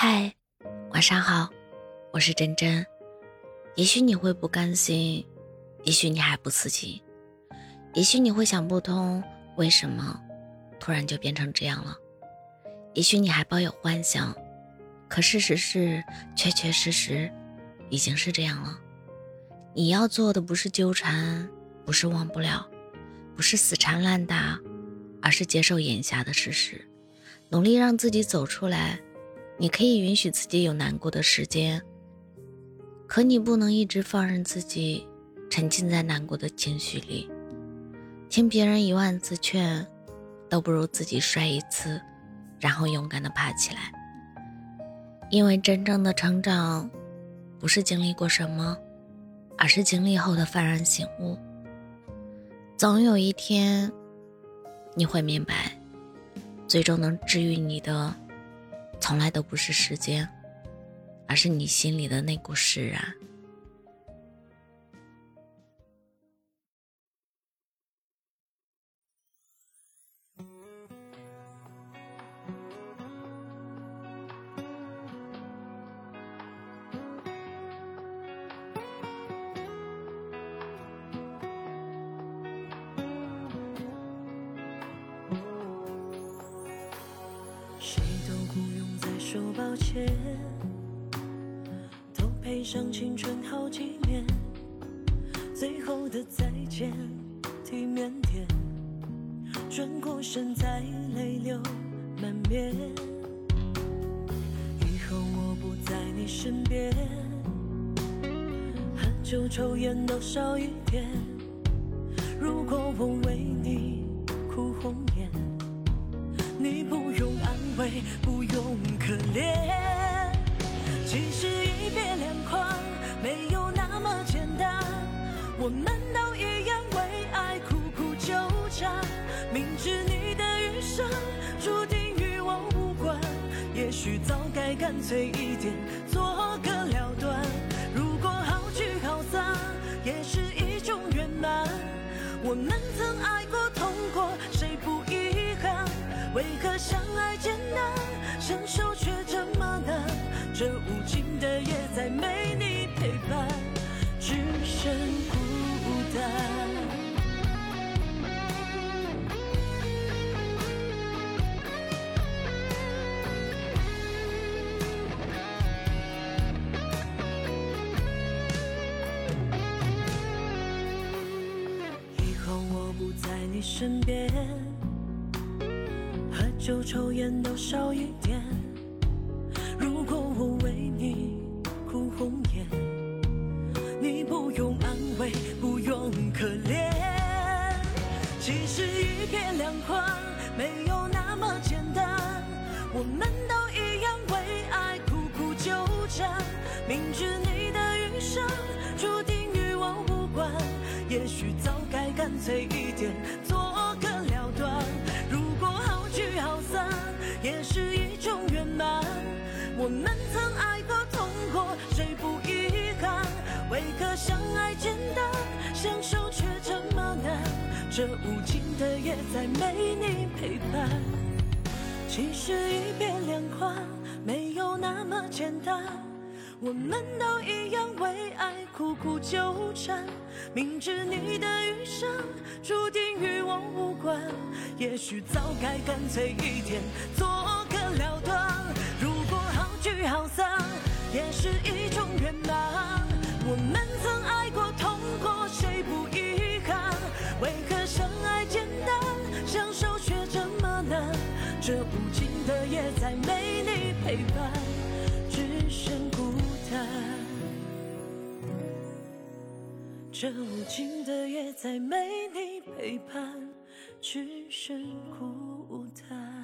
嗨，晚上好，我是真真。也许你会不甘心，也许你还不死心，也许你会想不通为什么突然就变成这样了。也许你还抱有幻想，可事实是，确确实实已经是这样了。你要做的不是纠缠，不是忘不了，不是死缠烂打，而是接受眼下的事实，努力让自己走出来。你可以允许自己有难过的时间，可你不能一直放任自己沉浸在难过的情绪里。听别人一万次劝，都不如自己摔一次，然后勇敢的爬起来。因为真正的成长，不是经历过什么，而是经历后的幡然醒悟。总有一天，你会明白，最终能治愈你的。从来都不是时间，而是你心里的那股释然。说抱歉，都赔上青春好几年，最后的再见体面点，转过身再泪流满面。以后我不在你身边，喝酒抽烟都少一点。如果我为你哭红眼，你不用安慰。不用可怜，其实一别两宽没有那么简单。我们都一样为爱苦苦纠缠，明知你的余生注定与我无关，也许早该干脆一点做个了断。如果好聚好散也是一种圆满，我们曾爱过，为何相爱艰难，相守却这么难，这无尽的夜再没你陪伴，只剩孤单。以后我不在你身边。就抽烟都少一点。如果我为你哭红眼，你不用安慰，不用可怜。其实一别两宽没有那么简单，我们都一样为爱苦苦纠缠。明知你的余生注定与我无关，也许早该干脆一点这无尽的夜再没你陪伴。其实一别两宽没有那么简单。我们都一样为爱苦苦纠缠，明知你的余生注定与我无关，也许早该干脆一点做陪伴，只剩孤单。这无尽的夜再没你陪伴，只剩孤单。